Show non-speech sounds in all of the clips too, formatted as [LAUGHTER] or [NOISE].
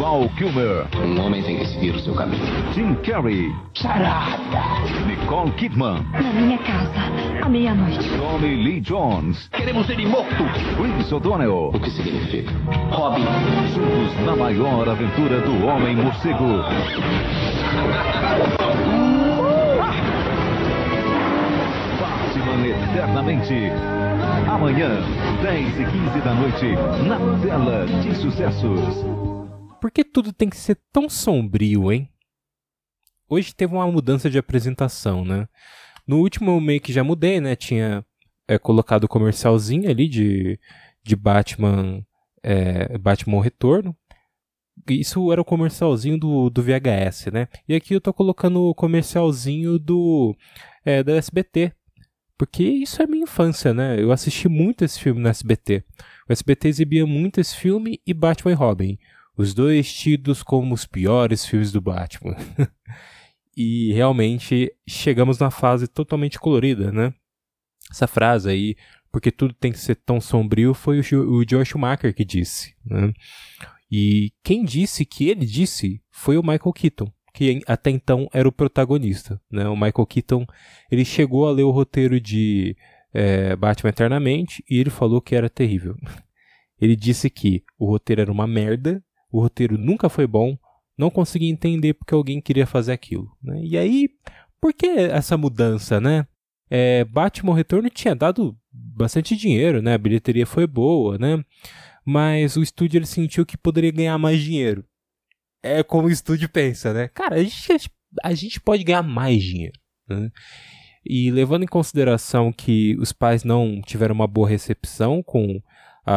Val Kilmer. Um homem tem que seguir o seu caminho. Jim Carrey. Sarada! Nicole Kidman. Na minha casa, à meia-noite. Tommy Lee Jones. Queremos ele morto! Chris O'Donnell. O que significa? Robin. Juntos na maior aventura do Homem Morcego. Batman Eternamente. Amanhã, 10 e 15 da noite, na tela de sucessos. Por que tudo tem que ser tão sombrio, hein? Hoje teve uma mudança de apresentação, né? No último eu meio que já mudei, né? Tinha é, colocado o comercialzinho ali de, de Batman, é, Batman Retorno. Isso era o comercialzinho do, do VHS, né? E aqui eu tô colocando o comercialzinho do, é, do SBT. Porque isso é minha infância, né? Eu assisti muito esse filme no SBT. O SBT exibia muito esse filme e Batman e Robin. Os dois tidos como os piores filmes do Batman. [LAUGHS] e realmente chegamos na fase totalmente colorida, né? Essa frase aí, porque tudo tem que ser tão sombrio, foi o, o Joe Schumacher que disse. Né? E quem disse que ele disse foi o Michael Keaton, que até então era o protagonista. Né? O Michael Keaton ele chegou a ler o roteiro de é, Batman Eternamente e ele falou que era terrível. [LAUGHS] Ele disse que o roteiro era uma merda, o roteiro nunca foi bom, não conseguia entender porque alguém queria fazer aquilo. Né? E aí, por que essa mudança, né? É, Batman Retorno tinha dado bastante dinheiro, né? A bilheteria foi boa, né? Mas o estúdio ele sentiu que poderia ganhar mais dinheiro. É como o estúdio pensa, né? Cara, a gente, a gente pode ganhar mais dinheiro. Né? E levando em consideração que os pais não tiveram uma boa recepção com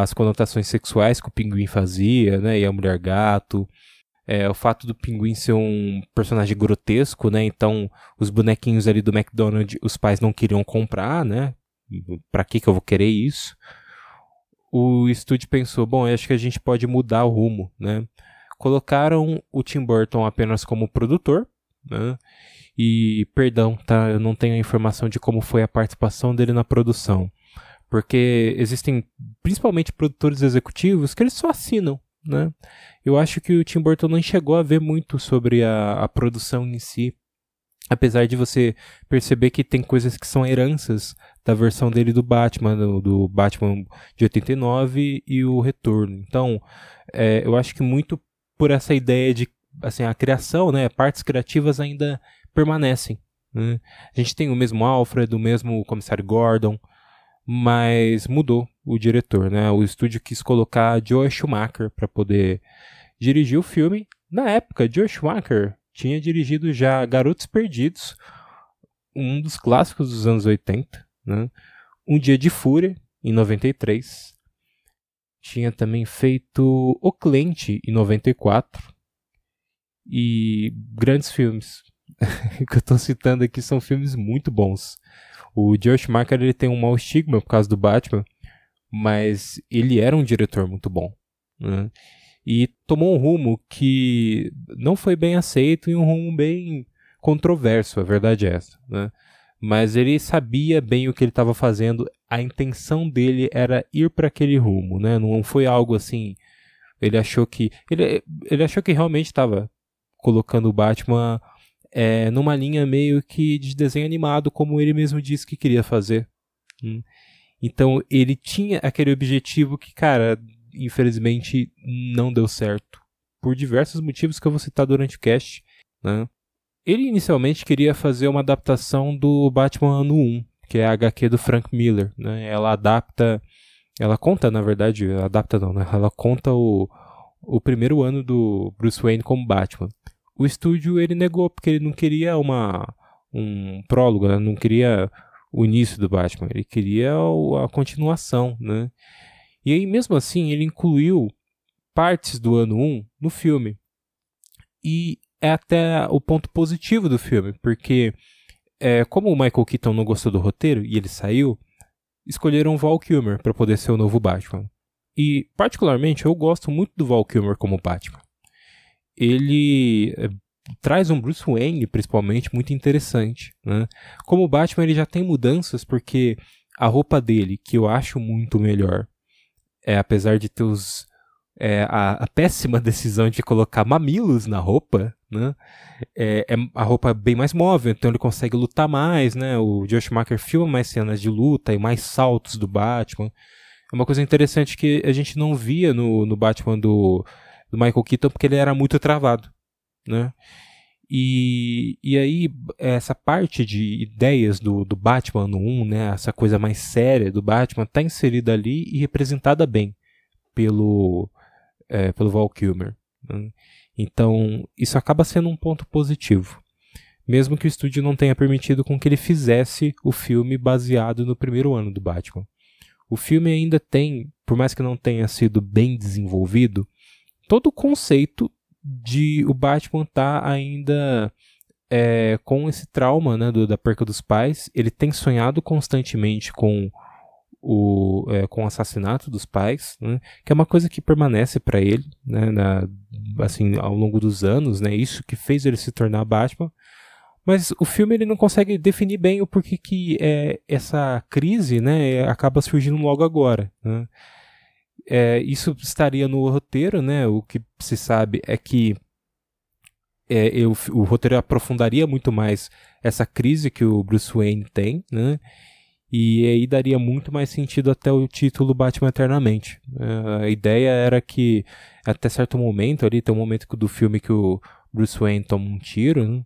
as conotações sexuais que o pinguim fazia, né? E a mulher gato. É, o fato do pinguim ser um personagem grotesco, né? Então, os bonequinhos ali do McDonald's, os pais não queriam comprar, né? Pra que que eu vou querer isso? O estúdio pensou, bom, acho que a gente pode mudar o rumo, né? Colocaram o Tim Burton apenas como produtor, né? E, perdão, tá? Eu não tenho a informação de como foi a participação dele na produção. Porque existem principalmente produtores executivos que eles só assinam, né? Eu acho que o Tim Burton não chegou a ver muito sobre a, a produção em si. Apesar de você perceber que tem coisas que são heranças da versão dele do Batman, do, do Batman de 89 e o Retorno. Então, é, eu acho que muito por essa ideia de assim, a criação, né, partes criativas ainda permanecem. Né? A gente tem o mesmo Alfred, o mesmo comissário Gordon, mas mudou o diretor, né? O estúdio quis colocar Joe Schumacher para poder dirigir o filme. Na época, Joe Schumacher tinha dirigido já Garotos Perdidos, um dos clássicos dos anos 80, né? Um Dia de Fúria, em 93. Tinha também feito O Cliente, em 94. E grandes filmes. [LAUGHS] que eu estou citando aqui são filmes muito bons. O Joe Schumacher ele tem um mau estigma por causa do Batman, mas ele era um diretor muito bom. Né? E tomou um rumo que não foi bem aceito e um rumo bem controverso, a verdade é essa. Né? Mas ele sabia bem o que ele estava fazendo, a intenção dele era ir para aquele rumo, né? não foi algo assim. Ele achou que. Ele, ele achou que realmente estava colocando o Batman é, numa linha meio que de desenho animado, como ele mesmo disse que queria fazer. Hum. Então ele tinha aquele objetivo que, cara, infelizmente não deu certo. Por diversos motivos que eu vou citar durante o cast. Né? Ele inicialmente queria fazer uma adaptação do Batman ano 1, que é a HQ do Frank Miller. Né? Ela adapta. Ela conta, na verdade, adapta não, né? Ela conta o, o primeiro ano do Bruce Wayne como Batman o estúdio ele negou porque ele não queria uma um prólogo, né? não queria o início do Batman, ele queria a continuação, né? E aí mesmo assim ele incluiu partes do ano 1 no filme. E é até o ponto positivo do filme, porque é, como o Michael Keaton não gostou do roteiro e ele saiu, escolheram Val Kilmer para poder ser o novo Batman. E particularmente eu gosto muito do Val Kilmer como Batman ele é, traz um Bruce Wayne, principalmente, muito interessante. Né? Como o Batman, ele já tem mudanças, porque a roupa dele, que eu acho muito melhor, é apesar de ter os, é, a, a, péssima [LAUGHS] decisão de colocar mamilos na roupa, né? É, é, a roupa é bem mais móvel, então ele consegue lutar mais, né? O Josh Schumacher filma mais cenas de luta e mais saltos do Batman. É uma coisa interessante que a gente não via no, no Batman do, do Michael Keaton porque ele era muito travado, né? E, e aí, essa parte de ideias do, do Batman no 1, né, essa coisa mais séria do Batman, está inserida ali e representada bem pelo, é, pelo Val Kilmer. Né? Então, isso acaba sendo um ponto positivo. Mesmo que o estúdio não tenha permitido com que ele fizesse o filme baseado no primeiro ano do Batman. O filme ainda tem, por mais que não tenha sido bem desenvolvido, todo o conceito de o Batman tá ainda é, com esse trauma né, do, da perca dos pais. Ele tem sonhado constantemente com o, é, com o assassinato dos pais, né, que é uma coisa que permanece para ele né, na, assim, ao longo dos anos. Né, isso que fez ele se tornar Batman. Mas o filme ele não consegue definir bem o porquê que é, essa crise né, acaba surgindo logo agora. Né? É, isso estaria no roteiro, né? O que se sabe é que é, eu, o roteiro aprofundaria muito mais essa crise que o Bruce Wayne tem, né? E aí daria muito mais sentido até o título Batman Eternamente. É, a ideia era que até certo momento ali, tem um momento do filme que o Bruce Wayne toma um tiro, né?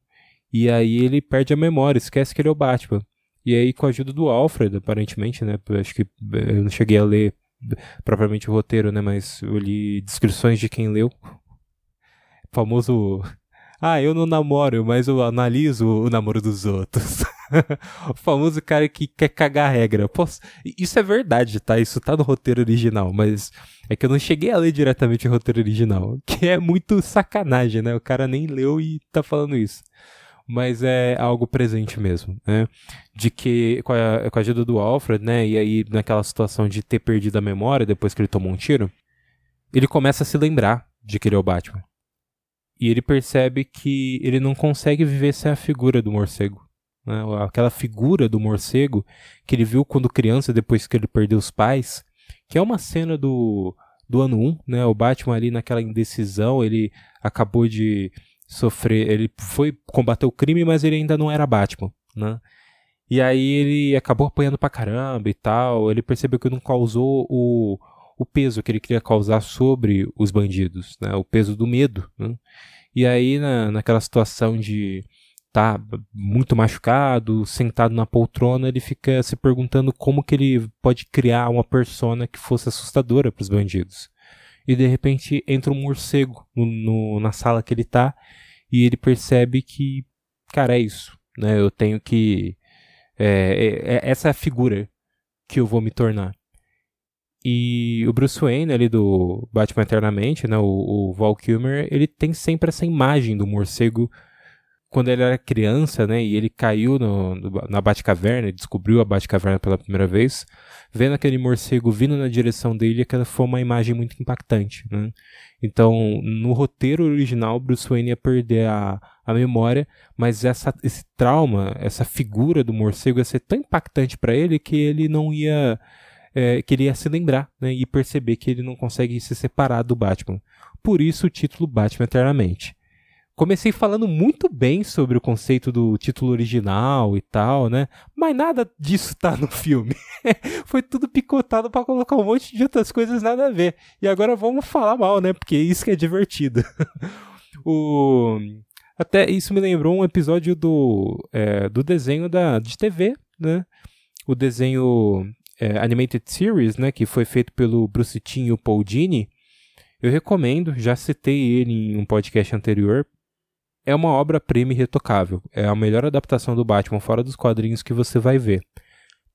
e aí ele perde a memória, esquece que ele é o Batman. E aí, com a ajuda do Alfred, aparentemente, né? Acho que eu não cheguei a ler propriamente o roteiro, né? Mas eu li descrições de quem leu. O famoso. Ah, eu não namoro, mas eu analiso o namoro dos outros. o [LAUGHS] famoso cara que quer cagar a regra. Posso... Isso é verdade, tá? Isso tá no roteiro original, mas é que eu não cheguei a ler diretamente o roteiro original. [LAUGHS] Que é muito sacanagem, né? O cara nem leu e tá falando isso mas é algo presente mesmo, né? De que, com a, com a ajuda do Alfred, né? E aí, naquela situação de ter perdido a memória depois que ele tomou um tiro, ele começa a se lembrar de que ele é o Batman. E ele percebe que ele não consegue viver sem a figura do morcego. Né? Aquela figura do morcego que ele viu quando criança, depois que ele perdeu os pais, que é uma cena do, do ano 1, né? O Batman ali naquela indecisão, ele acabou de sofrer. Ele foi combater o crime, mas ele ainda não era Batman, né? E aí ele acabou apanhando pra caramba e tal. Ele percebeu que não causou o, o peso que ele queria causar sobre os bandidos, né? O peso do medo, né? E aí na, naquela situação de tá muito machucado, sentado na poltrona, ele fica se perguntando como que ele pode criar uma persona que fosse assustadora para os bandidos e de repente entra um morcego no, no, na sala que ele tá e ele percebe que, cara, é isso, né? Eu tenho que. É, é, é, essa é a figura que eu vou me tornar. E o Bruce Wayne, ali do Batman Eternamente, né, o, o Val Kilmer, ele tem sempre essa imagem do morcego quando ele era criança, né, e ele caiu no, na Batcaverna, descobriu a Batcaverna pela primeira vez, vendo aquele morcego vindo na direção dele, aquela foi uma imagem muito impactante, né? Então, no roteiro original, Bruce Wayne ia perder a, a memória, mas essa, esse trauma, essa figura do morcego ia ser tão impactante para ele que ele não ia é, que ele ia se lembrar né, e perceber que ele não consegue se separar do Batman. Por isso o título Batman Eternamente comecei falando muito bem sobre o conceito do título original e tal, né? Mas nada disso tá no filme. [LAUGHS] Foi tudo picotado para colocar um monte de outras coisas nada a ver. E agora vamos falar mal, né? Porque isso que é divertido. [LAUGHS] o... Até isso me lembrou um episódio do, é, do desenho da, de TV, né? O desenho é, Animated Series, né? Que foi feito pelo Bruce Timm e o Paul Dini. Eu recomendo, já citei ele em um podcast anterior, é uma obra-prima irretocável. É a melhor adaptação do Batman fora dos quadrinhos que você vai ver.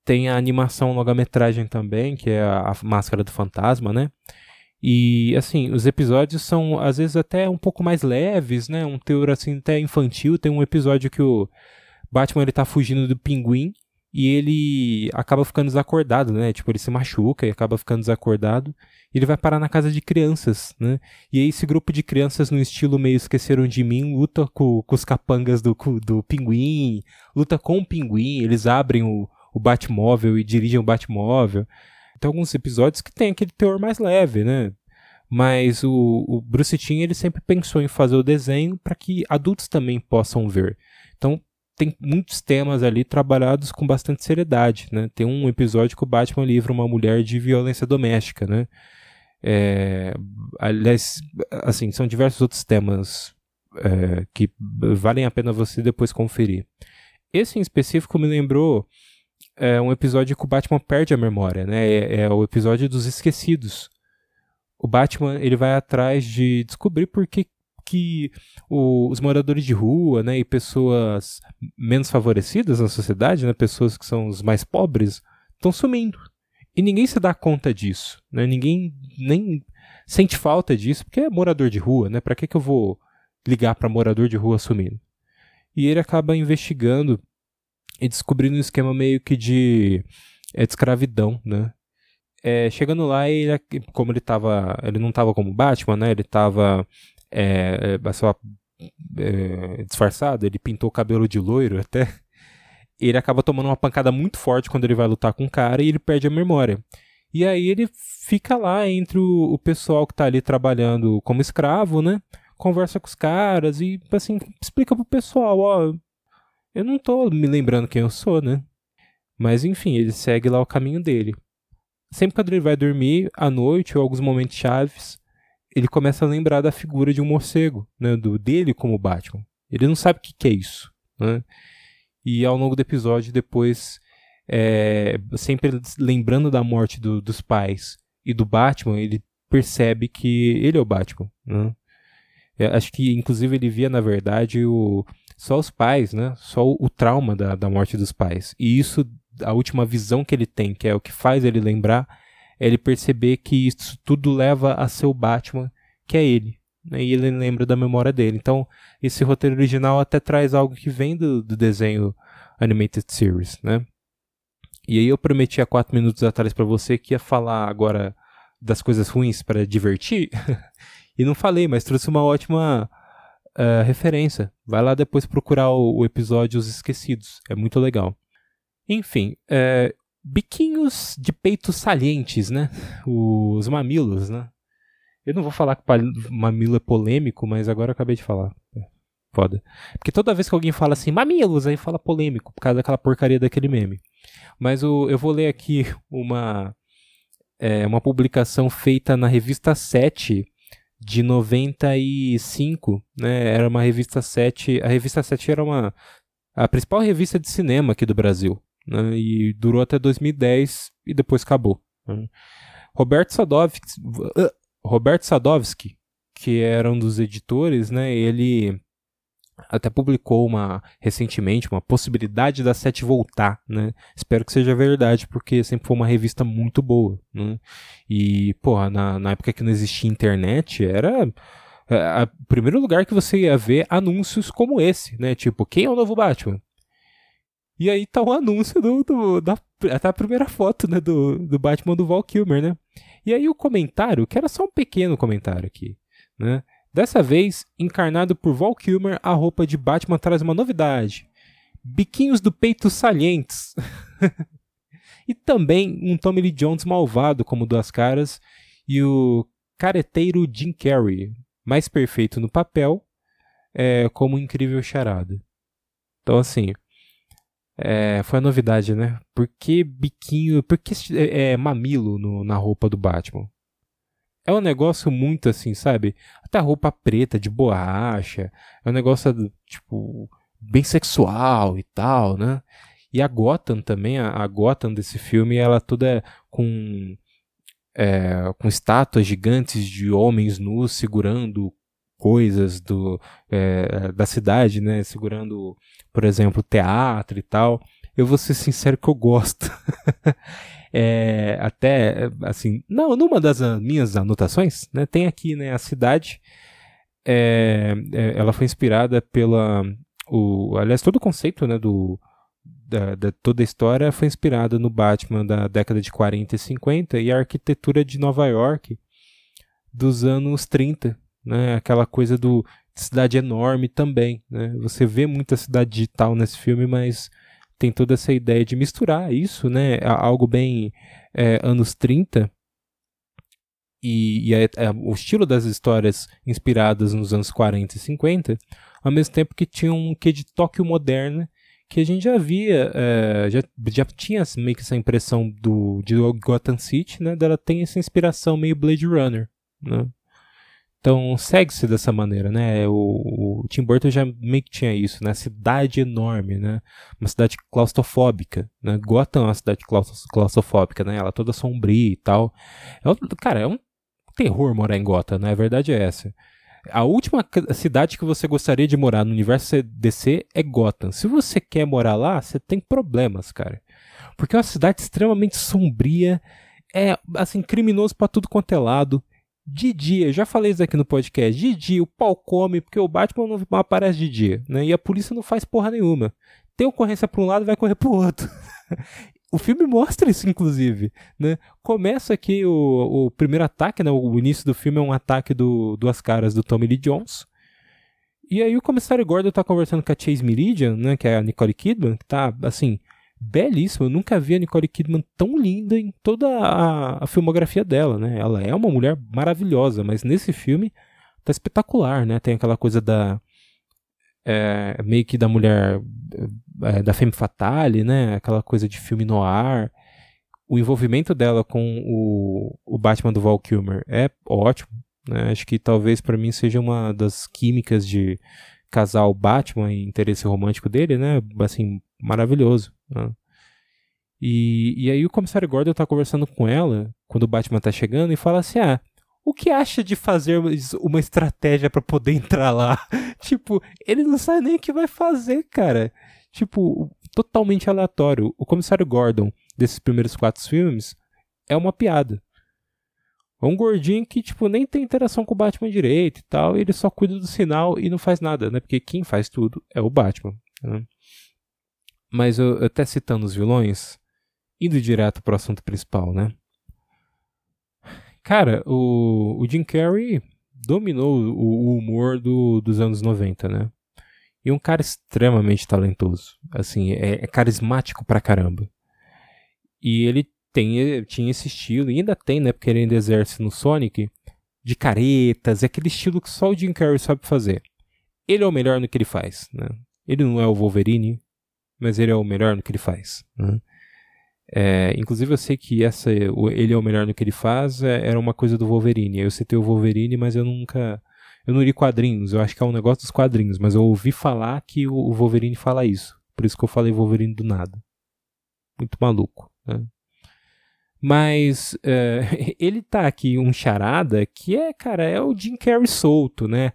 Tem a animação longa-metragem também, que é a, Máscara do Fantasma, né? E assim, os episódios são às vezes até um pouco mais leves, né? Um teor assim até infantil. Tem um episódio que o Batman ele tá fugindo do pinguim e ele acaba ficando desacordado, né? Tipo, ele se machuca e acaba ficando desacordado ele vai parar na casa de crianças, né? E aí esse grupo de crianças no estilo meio esqueceram de mim luta com, com os capangas do, do pinguim, luta com o pinguim, eles abrem o, o Batmóvel e dirigem o Batmóvel. Tem alguns episódios que tem aquele teor mais leve, né? Mas o, o Bruce Timm ele sempre pensou em fazer o desenho para que adultos também possam ver. Então tem muitos temas ali trabalhados com bastante seriedade, né? Tem um episódio que o Batman livra uma mulher de violência doméstica, né? É, aliás, assim, são diversos outros temas é, que valem a pena você depois conferir. Esse em específico me lembrou é, um episódio que o Batman perde a memória, né? É, é, o episódio dos esquecidos. O Batman ele vai atrás de descobrir por que, que o, os moradores de rua, né, e pessoas menos favorecidas na sociedade, né, pessoas que são os mais pobres, estão sumindo. E ninguém se dá conta disso, né? Ninguém nem sente falta disso, porque é morador de rua, né? Para que que eu vou ligar para morador de rua sumindo? E ele acaba investigando e descobrindo um esquema meio que de, é, de escravidão, né? É, chegando lá, ele, como ele tava. Ele não tava como Batman, né? Ele tava é, é, só é, disfarçado, ele pintou o cabelo de loiro até. [LAUGHS] Ele acaba tomando uma pancada muito forte quando ele vai lutar com o cara e ele perde a memória. E aí ele fica lá entre o, o pessoal que tá ali trabalhando como escravo, né? Conversa com os caras e, assim, explica pro pessoal, ó, eu não tô me lembrando quem eu sou, né? Mas enfim, ele segue lá o caminho dele. Sempre quando ele vai dormir, à noite ou alguns momentos chaves, ele começa a lembrar da figura de um morcego, né? Do dele como Batman. Ele não sabe o que, que é isso, né? E ao longo do episódio, depois, é, sempre lembrando da morte do, dos pais e do Batman, ele percebe que ele é o Batman. Né? É, acho que, inclusive, ele via, na verdade, o, só os pais, né? Só o, o trauma da, da morte dos pais. E isso, a última visão que ele tem, que é o que faz ele lembrar, é ele perceber que isso tudo leva a seu Batman, que é ele. Né? E ele lembra da memória dele. Então, esse roteiro original até traz algo que vem do, do desenho Animated Series, né? E aí eu prometi há quatro minutos atrás para você que ia falar agora das coisas ruins para divertir. [LAUGHS] e não falei, mas trouxe uma ótima uh, referência. Vai lá depois procurar o, o, episódio Os Esquecidos. É muito legal. Enfim, uh, biquinhos de peito salientes, né? Os mamilos, né? Eu não vou falar que mamilo é polêmico, mas agora eu acabei de falar. É, foda. Porque toda vez que alguém fala assim, mamilos, aí fala polêmico, por causa daquela porcaria daquele meme. Mas o, eu vou ler aqui uma, é, uma publicação feita na revista 7 de 95, né? Era uma revista 7. A revista 7 era uma a principal revista de cinema aqui do Brasil, né? E durou até 2010 e depois acabou. Né? Roberto Sadovski, Roberto Sadovski, que era um dos editores, né, ele até publicou uma recentemente uma possibilidade da Sete voltar, né? Espero que seja verdade, porque sempre foi uma revista muito boa, né? E, porra, na, na época que não existia internet, era é, o primeiro lugar que você ia ver anúncios como esse, né? Tipo, quem é o novo Batman? E aí tá um anúncio do, do da até a primeira foto, né, do, do Batman do Val Kilmer, né? E aí o comentário, que era só um pequeno comentário aqui, né? Dessa vez, encarnado por Val Kilmer, a roupa de Batman traz uma novidade: biquinhos do peito salientes. [LAUGHS] e também um Tommy Lee Jones malvado como Duas Caras e o careteiro Jim Carrey, mais perfeito no papel, é, como um incrível charada. Então, assim, é, foi a novidade, né? Por que biquinho, por que é, é mamilo no, na roupa do Batman? É um negócio muito assim, sabe? Até a roupa preta de borracha. É um negócio, tipo, bem sexual e tal, né? E a Gotham também, a, a Gotham desse filme, ela toda com, é, com estátuas gigantes de homens nus segurando coisas do, é, da cidade, né? Segurando, por exemplo, teatro e tal. Eu vou ser sincero que eu gosto. [LAUGHS] é, até, assim, não, numa das minhas anotações, né? Tem aqui, né? A cidade, é, é, ela foi inspirada pela, o, aliás, todo o conceito, né? Do, da, da, toda a história foi inspirada no Batman da década de 40 e 50 e a arquitetura de Nova York dos anos 30, né? Aquela coisa do cidade enorme também, né? Você vê muita cidade digital nesse filme, mas tem toda essa ideia de misturar isso, né? Algo bem é, anos 30 e, e a, a, o estilo das histórias inspiradas nos anos 40 e 50, ao mesmo tempo que tinha um quê de Tóquio moderna que a gente já via, é, já, já tinha meio que essa impressão do, de Gotham City, né? Dela tem essa inspiração meio Blade Runner, né? Então segue-se dessa maneira, né? O, o, Tim Burton já meio que tinha isso, né? Cidade enorme, né? Uma cidade claustrofóbica, né? Gotham é uma cidade claustrofóbica, né? Ela é toda sombria e tal. É, cara, é um terror morar em Gotham, né? A verdade é essa. A última cidade que você gostaria de morar no universo DC é Gotham. Se você quer morar lá, você tem problemas, cara. Porque é uma cidade extremamente sombria, é assim, criminoso para tudo quanto é lado. De dia, já falei isso aqui no podcast, de dia o pau come porque o Batman não aparece de dia, né? E a polícia não faz porra nenhuma. Tem ocorrência para um lado, vai correr pro outro. [LAUGHS] o filme mostra isso, inclusive. Né? Começa aqui o, o primeiro ataque, né? o início do filme é um ataque do Duas Caras do Tommy Lee Jones. E aí o comissário Gordon tá conversando com a Chase Meridian, né? que é a Nicole Kidman, que tá, assim, belíssima. Eu nunca vi a Nicole Kidman tão linda em toda a, a filmografia dela, né? Ela é uma mulher maravilhosa, mas nesse filme tá espetacular, né? Tem aquela coisa da é, meio que da mulher é, da femme fatale, né? Aquela coisa de filme no ar. O envolvimento dela com o, o Batman do Val Kilmer é ótimo. Né? Acho que talvez para mim seja uma das químicas de casal Batman e interesse romântico dele, né? Assim, maravilhoso. Né? E, e aí o comissário Gordon tá conversando com ela quando o Batman tá chegando e fala assim: ah, o que acha de fazer uma estratégia para poder [LAUGHS] entrar lá? [LAUGHS] tipo, ele não sabe nem o que vai fazer, cara. Tipo, totalmente aleatório. O comissário Gordon desses primeiros quatro filmes é uma piada. É um gordinho que, tipo, nem tem interação com o Batman direito e tal, e ele só cuida do sinal e não faz nada, né? Porque quem faz tudo é o Batman. Né? Mas eu, até citando os vilões, indo direto pro assunto principal, né? Cara, o, o Jim Carrey dominou o, o humor do, dos anos 90, né? E um cara extremamente talentoso. Assim, é, é carismático pra caramba. E ele tem, tinha esse estilo, e ainda tem, né? Porque ele ainda exerce no Sonic, de caretas, é aquele estilo que só o Jim Carrey sabe fazer. Ele é o melhor no que ele faz, né? Ele não é o Wolverine, mas ele é o melhor no que ele faz. Né? É, inclusive eu sei que essa, ele é o melhor no que ele faz, é, era uma coisa do Wolverine. Eu citei o Wolverine, mas eu nunca. Eu não li quadrinhos, eu acho que é um negócio dos quadrinhos, mas eu ouvi falar que o, o Wolverine fala isso. Por isso que eu falei Wolverine do nada. Muito maluco. Né? Mas é, [LAUGHS] ele tá aqui um charada que é, cara, é o Jim Carrey solto, né?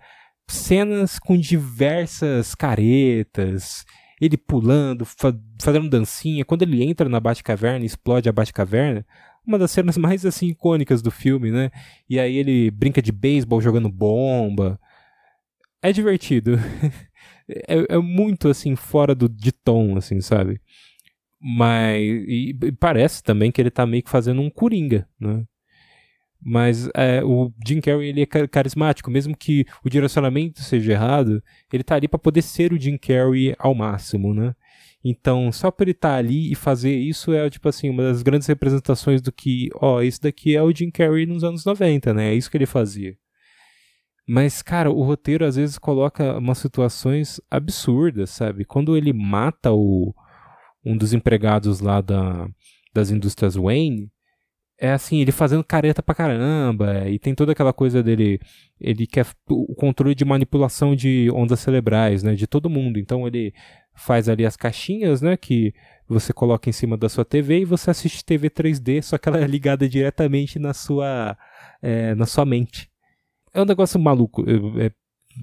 Cenas com diversas caretas ele pulando, fa fazendo dancinha. Quando ele entra na Batcaverna e explode a Batcaverna, uma das cenas [LAUGHS] mais assim icônicas do filme, né? E aí ele brinca de beisebol jogando bomba. É divertido. [LAUGHS] é, é, muito assim fora do de tom, assim, sabe? Mas e, e parece também que ele tá meio que fazendo um coringa, né? Mas é, o Jim Carrey ele é carismático, mesmo que o direcionamento seja errado, ele tá ali para poder ser o Jim Carrey ao máximo, né? Então, só por ele estar tá ali e fazer isso é, tipo assim, uma das grandes representações do que, ó, esse daqui é o Jim Carrey nos anos 90, né? É isso que ele fazia. Mas, cara, o roteiro às vezes coloca umas situações absurdas, sabe? Quando ele mata o, um dos empregados lá da, das indústrias Wayne, é assim, ele fazendo careta pra caramba, e tem toda aquela coisa dele, ele quer o controle de manipulação de ondas cerebrais, né, de todo mundo. Então ele faz ali as caixinhas, né, que você coloca em cima da sua TV e você assiste TV 3D, só que ela é ligada diretamente na sua, é, na sua mente. É um negócio maluco, é,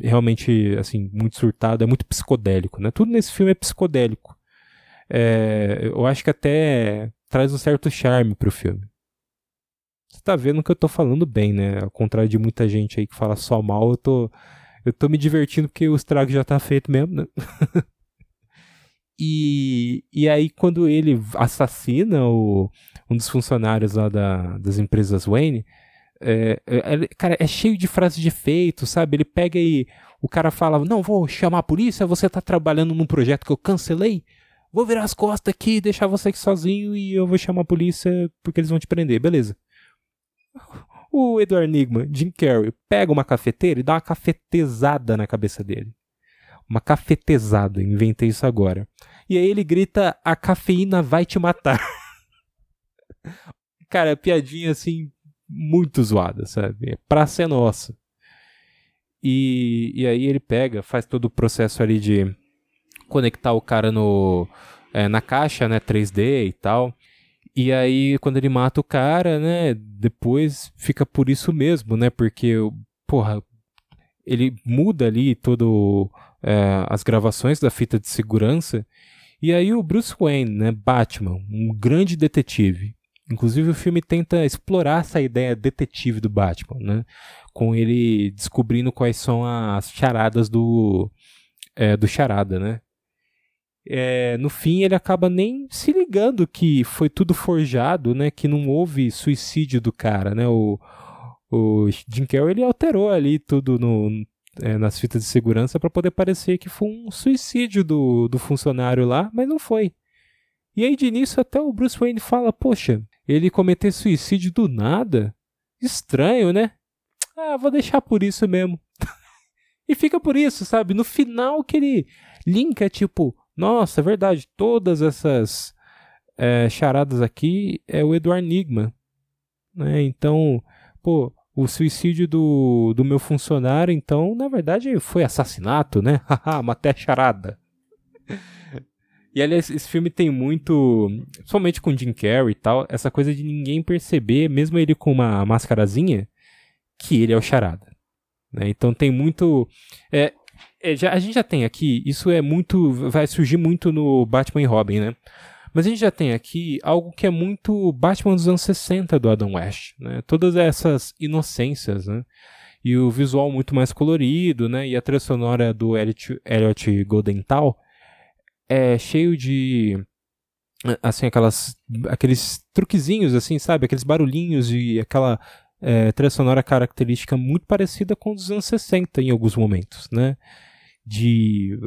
realmente, assim, muito surtado, é muito psicodélico, né, tudo nesse filme é psicodélico. É, eu acho que até traz um certo charme pro filme tá vendo que eu tô falando bem, né? Ao contrário de muita gente aí que fala só mal, eu tô, eu tô me divertindo porque o estrago já tá feito mesmo, né? [LAUGHS] e, e aí, quando ele assassina o, um dos funcionários lá da, das empresas Wayne, é, é, cara, é cheio de frases de efeito, sabe? Ele pega e o cara fala: Não, vou chamar a polícia, você tá trabalhando num projeto que eu cancelei. Vou virar as costas aqui, deixar você aqui sozinho e eu vou chamar a polícia porque eles vão te prender, beleza. O Edward Nigma, Jim Carrey, pega uma cafeteira e dá uma cafetezada na cabeça dele. Uma cafetezada, inventei isso agora. E aí ele grita: A cafeína vai te matar. [LAUGHS] Cara, piadinha assim, muito zoada, sabe? É pra ser nossa. E, e aí ele pega, faz todo o processo ali de conectar o cara no, é, na caixa, né, 3D e tal. E aí, quando ele mata o cara, né, depois fica por isso mesmo, né, porque, porra, ele muda ali todo é, as gravações da fita de segurança. E aí o Bruce Wayne, né, Batman, um grande detetive. Inclusive o filme tenta explorar essa ideia detetive do Batman, né, com ele descobrindo quais são as charadas do é, do charada, né? É, no fim ele acaba nem se ligando que foi tudo forjado, né? Que não houve suicídio do cara, né? O, o Jim Carrey ele alterou ali tudo no, é, nas fitas de segurança para poder parecer que foi um suicídio do, do funcionário lá, mas não foi. E aí de início até o Bruce Wayne fala, poxa, ele cometer suicídio do nada? Estranho, né? Ah, vou deixar por isso mesmo. [LAUGHS] e fica por isso, sabe? No final que ele linka, tipo, nossa, é verdade. Todas essas é, charadas aqui é o Eduardo Nigma. Né? Então, pô, o suicídio do, do meu funcionário, então, na verdade, foi assassinato, né? [LAUGHS] Haha, maté charada. E aliás, esse filme tem muito, somente com Jim Carrey e tal, essa coisa de ninguém perceber, mesmo ele com uma mascarazinha, que ele é o charada. Né? Então tem muito. É, é, já, a gente já tem aqui, isso é muito. vai surgir muito no Batman e Robin, né? Mas a gente já tem aqui algo que é muito Batman dos anos 60 do Adam West, né? Todas essas inocências, né? E o visual muito mais colorido, né? E a trilha sonora do Elliot, Elliot Goldenthal é cheio de assim aquelas aqueles truquezinhos assim, sabe? Aqueles barulhinhos e aquela é, trilha sonora característica muito parecida com os anos 60 em alguns momentos, né? De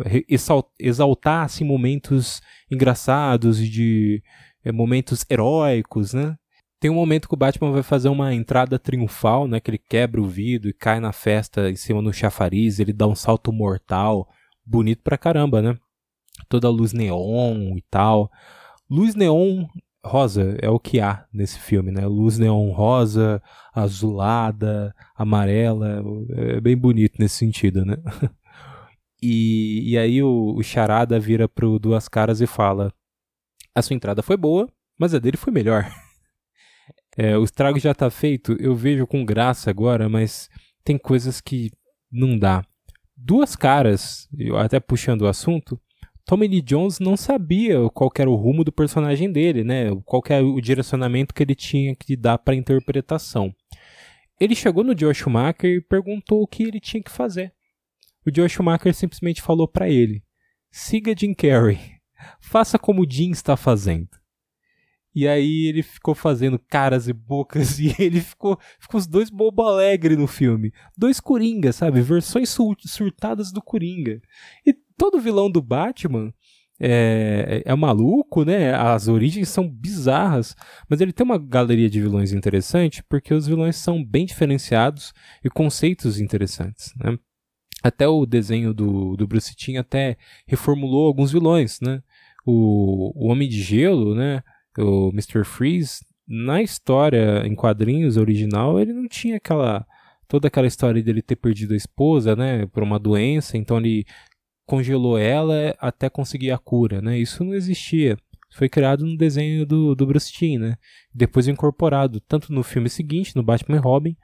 exaltar assim, momentos engraçados e de é, momentos heróicos, né? Tem um momento que o Batman vai fazer uma entrada triunfal, né? Que ele quebra o vidro e cai na festa em cima no chafariz, ele dá um salto mortal, bonito pra caramba, né? Toda luz neon e tal. Luz neon rosa é o que há nesse filme, né? Luz neon rosa, azulada, amarela, é bem bonito nesse sentido, né? [LAUGHS] E, e aí o, o Charada vira pro Duas Caras e fala: A sua entrada foi boa, mas a dele foi melhor. [LAUGHS] É, o estrago já tá feito, eu vejo com graça agora, mas tem coisas que não dá. Duas caras, até puxando o assunto, Tommy Lee Jones não sabia qual era o rumo do personagem dele, né? Qual era o direcionamento que ele tinha que dar para interpretação. Ele chegou no Joe Schumacher e perguntou o que ele tinha que fazer. O Joe Schumacher simplesmente falou para ele: siga Jim Carrey, faça como Jim está fazendo. E aí ele ficou fazendo caras e bocas [LAUGHS] e ele ficou, ficou os dois bobo alegre no filme. Dois Coringa, sabe? Versões surtadas do Coringa. E todo vilão do Batman é, é, maluco, né? As origens são bizarras, mas ele tem uma galeria de vilões interessante porque os vilões são bem diferenciados e conceitos interessantes, né? Até o desenho do, do Bruce Timm até reformulou alguns vilões, né? O, o Homem de Gelo, né? O Mr. Freeze, na história em quadrinhos original, ele não tinha aquela toda aquela história dele ter perdido a esposa, né, por uma doença, então ele congelou ela até conseguir a cura, né? Isso não existia. Foi criado no desenho do, do Bruce Timm, né? Depois incorporado tanto no filme seguinte, no Batman e Robin,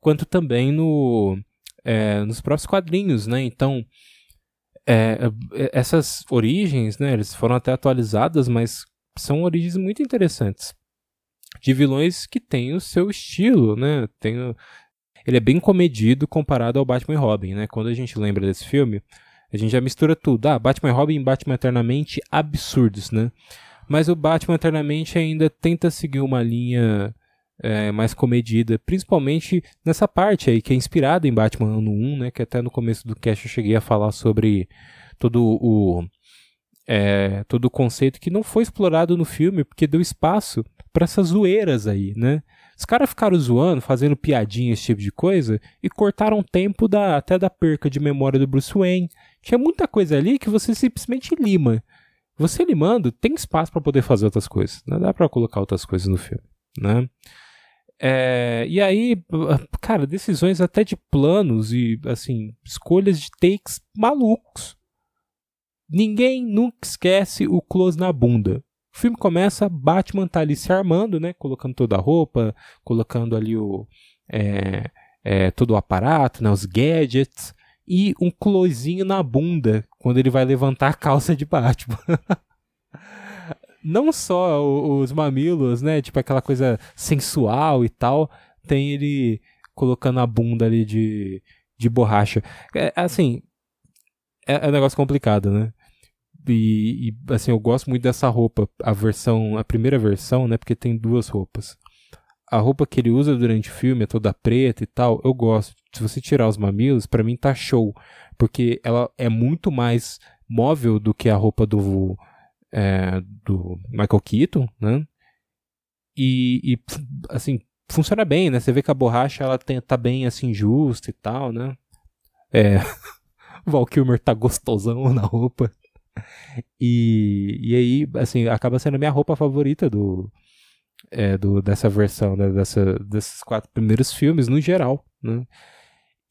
quanto também no é, nos próprios quadrinhos, né? Então, é, é, essas origens, né? Eles foram até atualizadas, mas são origens muito interessantes de vilões que têm o seu estilo, né? Tem, ele é bem comedido comparado ao Batman e Robin, né? Quando a gente lembra desse filme, a gente já mistura tudo. Ah, Batman e Robin e Batman Eternamente absurdos, né? Mas o Batman Eternamente ainda tenta seguir uma linha é, mais comedida, principalmente nessa parte aí que é inspirada em Batman Ano 1, né, que até no começo do cast eu cheguei a falar sobre todo o é, todo o conceito que não foi explorado no filme porque deu espaço para essas zoeiras aí, né? Os caras ficaram zoando, fazendo piadinha, esse tipo de coisa, e cortaram tempo da, até da perca de memória do Bruce Wayne. Tinha muita coisa ali que você simplesmente lima. Você limando, tem espaço para poder fazer outras coisas. Não dá para colocar outras coisas no filme, né? É, e aí, cara, decisões até de planos e, assim, escolhas de takes malucos. Ninguém nunca esquece o close na bunda. O filme começa, Batman tá ali se armando, né? Colocando toda a roupa, colocando ali o. É, é, todo o aparato, né, os gadgets. E um closinho na bunda quando ele vai levantar a calça de Batman. [LAUGHS] Não só os mamilos, né? Tipo aquela coisa sensual e tal. Tem ele colocando a bunda ali de, de borracha. É, assim, é, é um negócio complicado, né? E, e, assim, eu gosto muito dessa roupa, a versão, a primeira versão, né? Porque tem duas roupas. A roupa que ele usa durante o filme é toda preta e tal, eu gosto. Se você tirar os mamilos, para mim tá show, porque ela é muito mais móvel do que a roupa do é, do Michael Keaton, né? E, e, assim, funciona bem, né? Você vê que a borracha ela tem, tá bem assim justa e tal, né? É, [LAUGHS] Val Kilmer tá gostosão na roupa. E, e aí, assim, acaba sendo a minha roupa favorita do, é, do dessa versão, né, dessa, desses quatro primeiros filmes, no geral, né?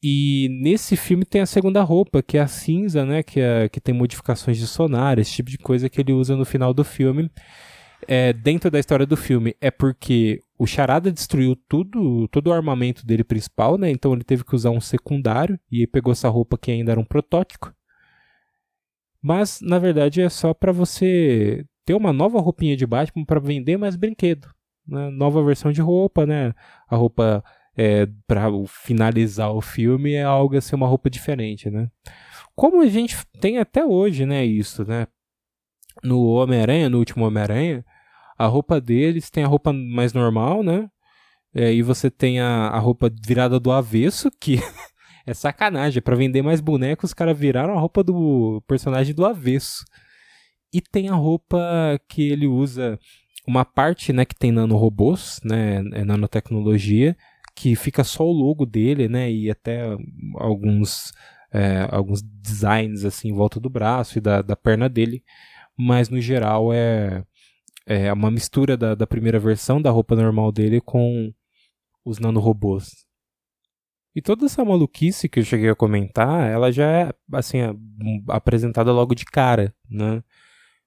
E nesse filme tem a segunda roupa, que é a cinza, né? Que, é, que tem modificações de sonar, esse tipo de coisa que ele usa no final do filme. É, dentro da história do filme é porque o Charada destruiu tudo, todo o armamento dele principal, né? Então ele teve que usar um secundário e pegou essa roupa que ainda era um protótipo. Mas, na verdade, é só para você ter uma nova roupinha de Batman para vender mais brinquedo. Né? Nova versão de roupa, né? A roupa é, para finalizar o filme é algo assim, uma roupa diferente, né? Como a gente tem até hoje, né, isso, né? No Homem-Aranha, no último Homem-Aranha, a roupa deles tem a roupa mais normal, né? É, e você tem a, a roupa virada do avesso, que [LAUGHS] É sacanagem. Para vender mais bonecos, os caras viraram a roupa do personagem do avesso. E tem a roupa que ele usa, uma parte né, que tem nanorobôs, né, é nanotecnologia, que fica só o logo dele, né, e até alguns, é, alguns designs assim em volta do braço e da, da perna dele, mas no geral é, é uma mistura da, da primeira versão da roupa normal dele com os nanorobôs. E toda essa maluquice que eu cheguei a comentar, ela já é, assim, apresentada logo de cara, né?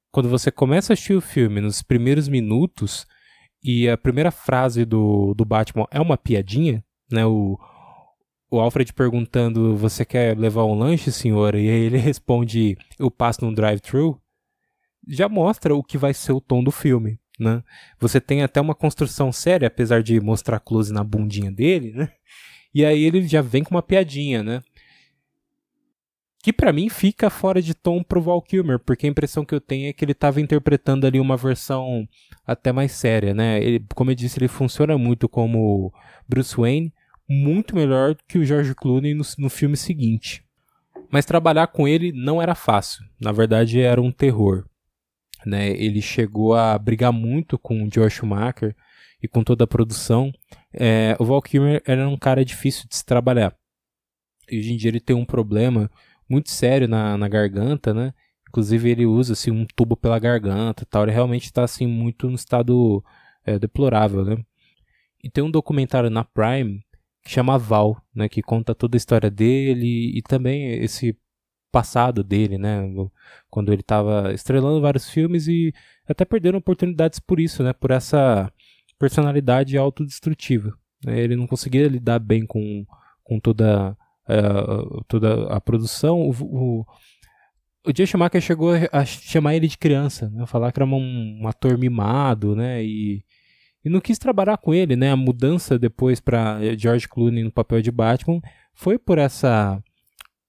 Quando você começa a assistir o filme, nos primeiros minutos, e a primeira frase do, do Batman é uma piadinha, né? O, o Alfred perguntando, você quer levar um lanche, senhora? E aí ele [LAUGHS] responde, eu passo num drive-thru. Já mostra o que vai ser o tom do filme, né? Você tem até uma construção séria, apesar de mostrar close na bundinha dele, né? E aí ele já vem com uma piadinha, né? Que para mim fica fora de tom pro Val Kilmer, porque a impressão que eu tenho é que ele estava interpretando ali uma versão até mais séria, né? Ele, como eu disse, ele funciona muito como Bruce Wayne, muito melhor que o George Clooney no, no filme seguinte. Mas trabalhar com ele não era fácil, na verdade era um terror. Né? Ele chegou a brigar muito com o George Schumacher, e com toda a produção, é, o Val Kilmer era um cara difícil de se trabalhar. E hoje em dia ele tem um problema muito sério na, na garganta, né? Inclusive ele usa assim, um tubo pela garganta tal. Ele realmente está assim, muito no estado é, deplorável, né? E tem um documentário na Prime que chama Val, né? Que conta toda a história dele e também esse passado dele, né? Quando ele estava estrelando vários filmes e até perdendo oportunidades por isso, né? Por essa personalidade autodestrutiva. Né? Ele não conseguia lidar bem com, com toda, uh, toda a produção. O, o, o Jay Schumacher chegou a chamar ele de criança, né? falar que era um, um ator mimado, né? E, e não quis trabalhar com ele, né? A mudança depois para George Clooney no papel de Batman foi por essa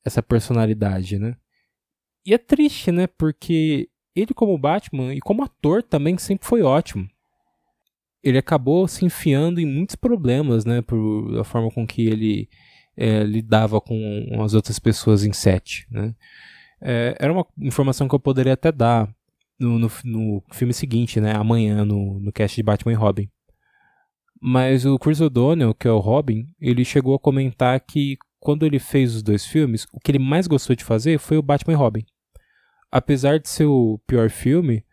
essa personalidade, né? E é triste, né? Porque ele como Batman e como ator também sempre foi ótimo ele acabou se enfiando em muitos problemas, né, por a forma com que ele é, lidava com as outras pessoas em set, né. É, era uma informação que eu poderia até dar no, no, no, filme seguinte, né, amanhã, no, no cast de Batman e Robin. Mas o Chris O'Donnell, que é o Robin, ele chegou a comentar que quando ele fez os dois filmes, o que ele mais gostou de fazer foi o Batman e Robin. Apesar de ser o pior filme,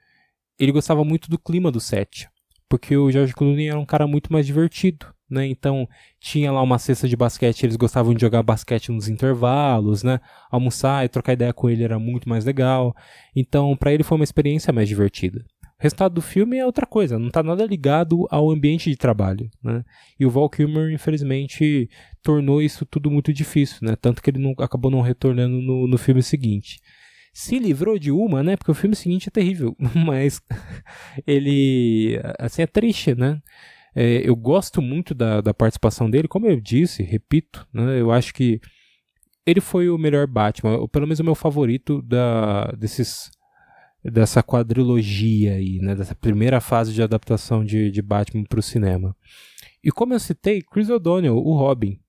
ele gostava muito do clima do set, porque o George Clooney era um cara muito mais divertido, né? Então tinha lá uma cesta de basquete, eles gostavam de jogar basquete nos intervalos, né? Almoçar e trocar ideia com ele era muito mais legal. Então para ele foi uma experiência mais divertida. O resultado do filme é outra coisa, não está nada ligado ao ambiente de trabalho, né? E o Val Kilmer, infelizmente, tornou isso tudo muito difícil, né? Tanto que ele não, acabou não retornando no, no filme seguinte se livrou de uma, né? Porque o filme seguinte é terrível, [LAUGHS] mas ele, assim, é triste, né? É, eu gosto muito da, da participação dele, como eu disse, repito, né? Eu acho que ele foi o melhor Batman, ou pelo menos o meu favorito da, desses dessa quadrilogia aí, né? Dessa primeira fase de adaptação de, de Batman para o cinema. E como eu citei, Chris O'Donnell, o Robin,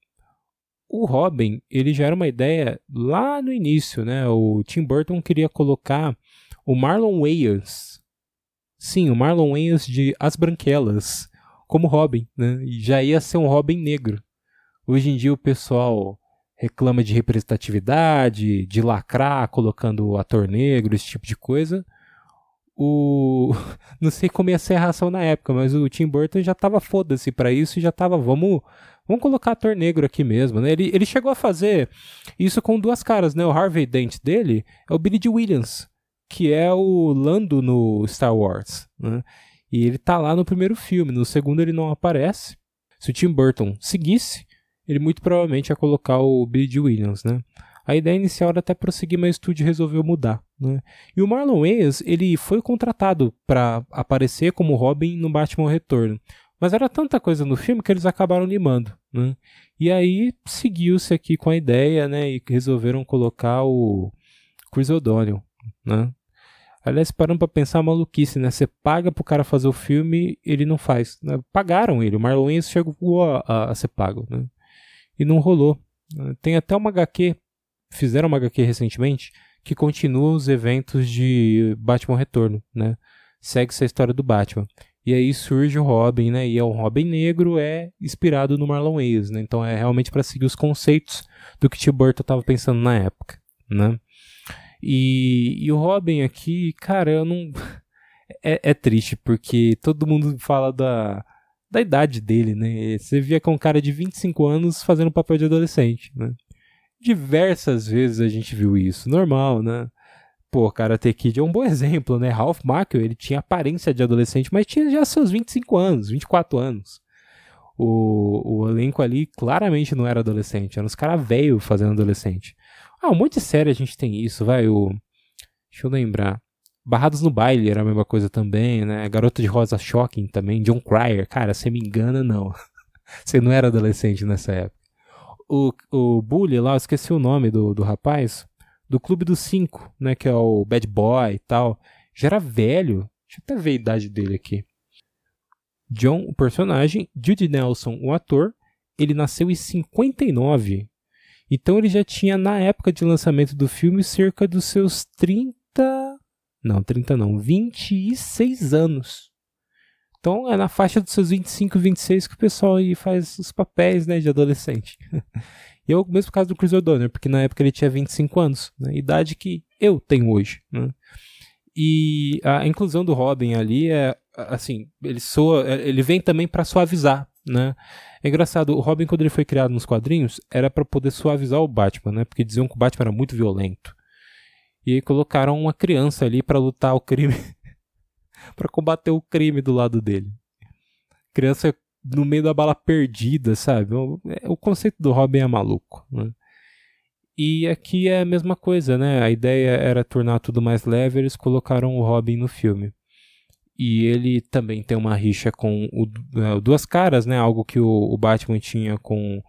o Robin, ele já era uma ideia lá no início, né? O Tim Burton queria colocar o Marlon Wayans, sim, o Marlon Wayans de As Branquelas, como Robin, né? E já ia ser um Robin negro. Hoje em dia o pessoal reclama de representatividade, de lacrar colocando ator negro, esse tipo de coisa. O [LAUGHS] não sei como ia ser a reação na época, mas o Tim Burton já tava foda-se para isso e já tava, vamos Vamos colocar ator negro aqui mesmo, né? Ele, ele chegou a fazer isso com duas caras, né? O Harvey Dent dele é o Billy D. Williams, que é o Lando no Star Wars, né? E ele tá lá no primeiro filme, no segundo ele não aparece. Se o Tim Burton seguisse, ele muito provavelmente ia colocar o Billy. Williams, né? A ideia inicial era até prosseguir, mas o estúdio resolveu mudar. Né? E o Marlon Wayans, ele foi contratado para aparecer como Robin no Batman Retorno. Mas era tanta coisa no filme que eles acabaram limando, né? E aí seguiu-se aqui com a ideia, né? E resolveram colocar o Chris O'Donnell, né? Aliás, parando pra pensar, maluquice, né? Você paga pro cara fazer o filme, ele não faz. Né? Pagaram ele, o Marlon Wayans chegou a, a, a, ser pago, né? E não rolou. Tem até uma HQ, fizeram uma HQ recentemente, que continua os eventos de Batman Retorno, né? Segue essa história do Batman. E aí surge o Robin, né? E é o Robin negro é inspirado no Marlon Wayans, né? Então é realmente para seguir os conceitos do que Tim Burton estava pensando na época, né? E, e o Robin aqui, cara, eu não [LAUGHS] é, é, triste porque todo mundo fala da da idade dele, né? Você via com um cara de 25 anos fazendo papel de adolescente, né? Diversas vezes a gente viu isso, normal, né? Pô, Karate Kid é um bom exemplo, né? Ralph Macchio, ele tinha aparência de adolescente, mas tinha já seus 25 anos, 24 anos. O, o elenco ali claramente não era adolescente, eram os caras velhos fazendo adolescente. Ah, um monte de série a gente tem isso, vai, o... Deixa eu lembrar. Barrados no Baile era a mesma coisa também, né? Garota de Rosa Shocking também, John Cryer. Cara, você me engana, não. [LAUGHS] você não era adolescente nessa época. O, o Bully lá, eu esqueci o nome do, do rapaz do Clube dos Cinco, né? Que é o Bad Boy e tal. Já era velho. Deixa eu até ver a idade dele aqui. John, o personagem, Judy Nelson, o ator, ele nasceu em 59. Então ele já tinha, na época de lançamento do filme, cerca dos seus 30. Não, 30 não, 26 anos. Então é na faixa dos seus 25, 26 que o pessoal aí faz os papéis né, de adolescente. [LAUGHS] E é o mesmo caso do Chris O'Donnell, porque na época ele tinha 25 anos, né, idade que eu tenho hoje. Né? E a inclusão do Robin ali é assim, ele soa, ele vem também para suavizar, né? É engraçado, o Robin quando ele foi criado nos quadrinhos era para poder suavizar o Batman, né? Porque diziam que o Batman era muito violento. E aí colocaram uma criança ali para lutar o crime, [LAUGHS] para combater o crime do lado dele. Criança no meio da bala perdida, sabe? O, é, o conceito do Robin é maluco, né? E aqui é a mesma coisa, né? A ideia era tornar tudo mais leve, eles colocaram o Robin no filme. E ele também tem uma rixa com o, é, Duas Caras, né? Algo que o, o Batman tinha com,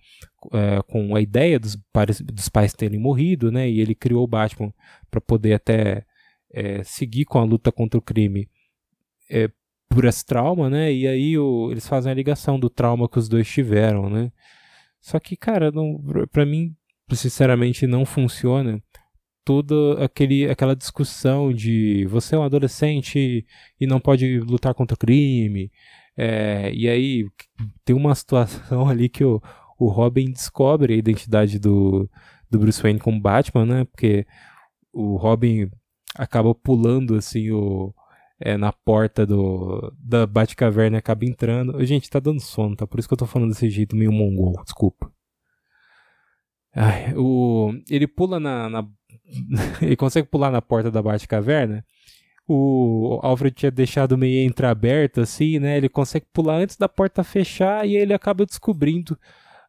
é, com a ideia dos, dos pais terem morrido, né? E ele criou o Batman para poder até é, seguir com a luta contra o crime por esse trauma, né? E aí o, eles fazem a ligação do trauma que os dois tiveram, né? Só que, cara, não, pra mim, sinceramente, não funciona toda aquele, aquela discussão de você é um adolescente e não pode lutar contra o crime, É, e aí tem uma situação [LAUGHS] ali que o, o Robin descobre a identidade do, do Bruce Wayne como Batman, né? Porque o Robin acaba pulando assim o, é, na porta do, da Batcaverna e acaba entrando. Gente, tá dando sono, tá? Por isso que eu tô falando desse jeito meio mongol, desculpa. Ai, o, ele pula na, na [LAUGHS] ele consegue pular na porta da Batcaverna. O Alfred tinha deixado meio entreaberto assim, né? Ele consegue pular antes da porta fechar e ele acaba descobrindo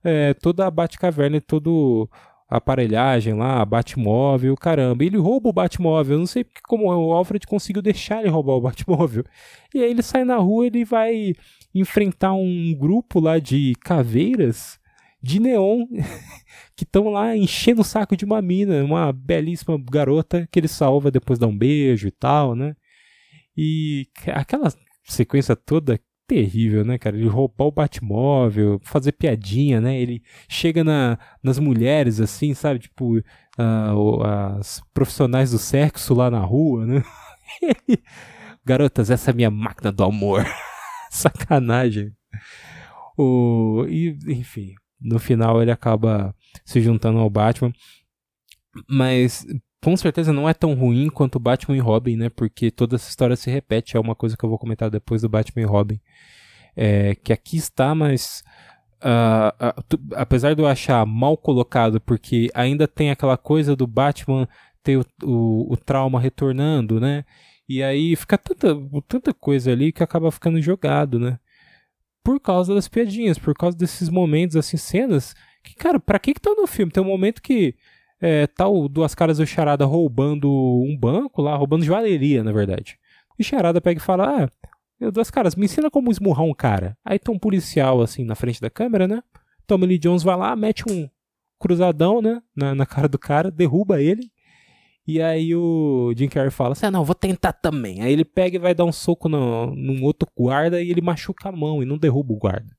é, toda a Batcaverna e todo a aparelhagem lá, Batmóvel, caramba. Ele rouba o Batmóvel. Não sei como o Alfred conseguiu deixar ele roubar o Batmóvel. E aí ele sai na rua, ele vai enfrentar um grupo lá de caveiras de neon [LAUGHS] que estão lá enchendo o saco de uma mina, uma belíssima garota que ele salva depois dá um beijo e tal, né? E aquela sequência toda terrível, né, cara? Ele roubar o Batmóvel, fazer piadinha, né? Ele chega na, nas mulheres, assim, sabe? Tipo, uh, as profissionais do sexo lá na rua, né? [LAUGHS] Garotas, essa é a minha máquina do amor. [LAUGHS] Sacanagem. O, e, enfim, no final ele acaba se juntando ao Batman. Mas com certeza não é tão ruim quanto Batman e Robin, né? Porque toda essa história se repete. É uma coisa que eu vou comentar depois do Batman e Robin. É, que aqui está, mas. Uh, tu, apesar de eu achar mal colocado, porque ainda tem aquela coisa do Batman ter o, o, o trauma retornando, né? E aí fica tanta, tanta coisa ali que acaba ficando jogado, né? Por causa das piadinhas, por causa desses momentos, assim, cenas que, cara, pra que que tá no filme? Tem um momento que é, tá o Duas Caras do Charada roubando um banco lá, roubando joalheria, na verdade. E Charada pega e fala, ah, Duas Caras, me ensina como esmurrar um cara. Aí tá um policial, assim, na frente da câmera, né? Tommy Lee Jones vai lá, mete um cruzadão, né, na, na cara do cara, derruba ele. E aí o Jim Carrey fala assim, ah, não, vou tentar também. Aí ele pega e vai dar um soco no, num outro guarda e ele machuca a mão e não derruba o guarda.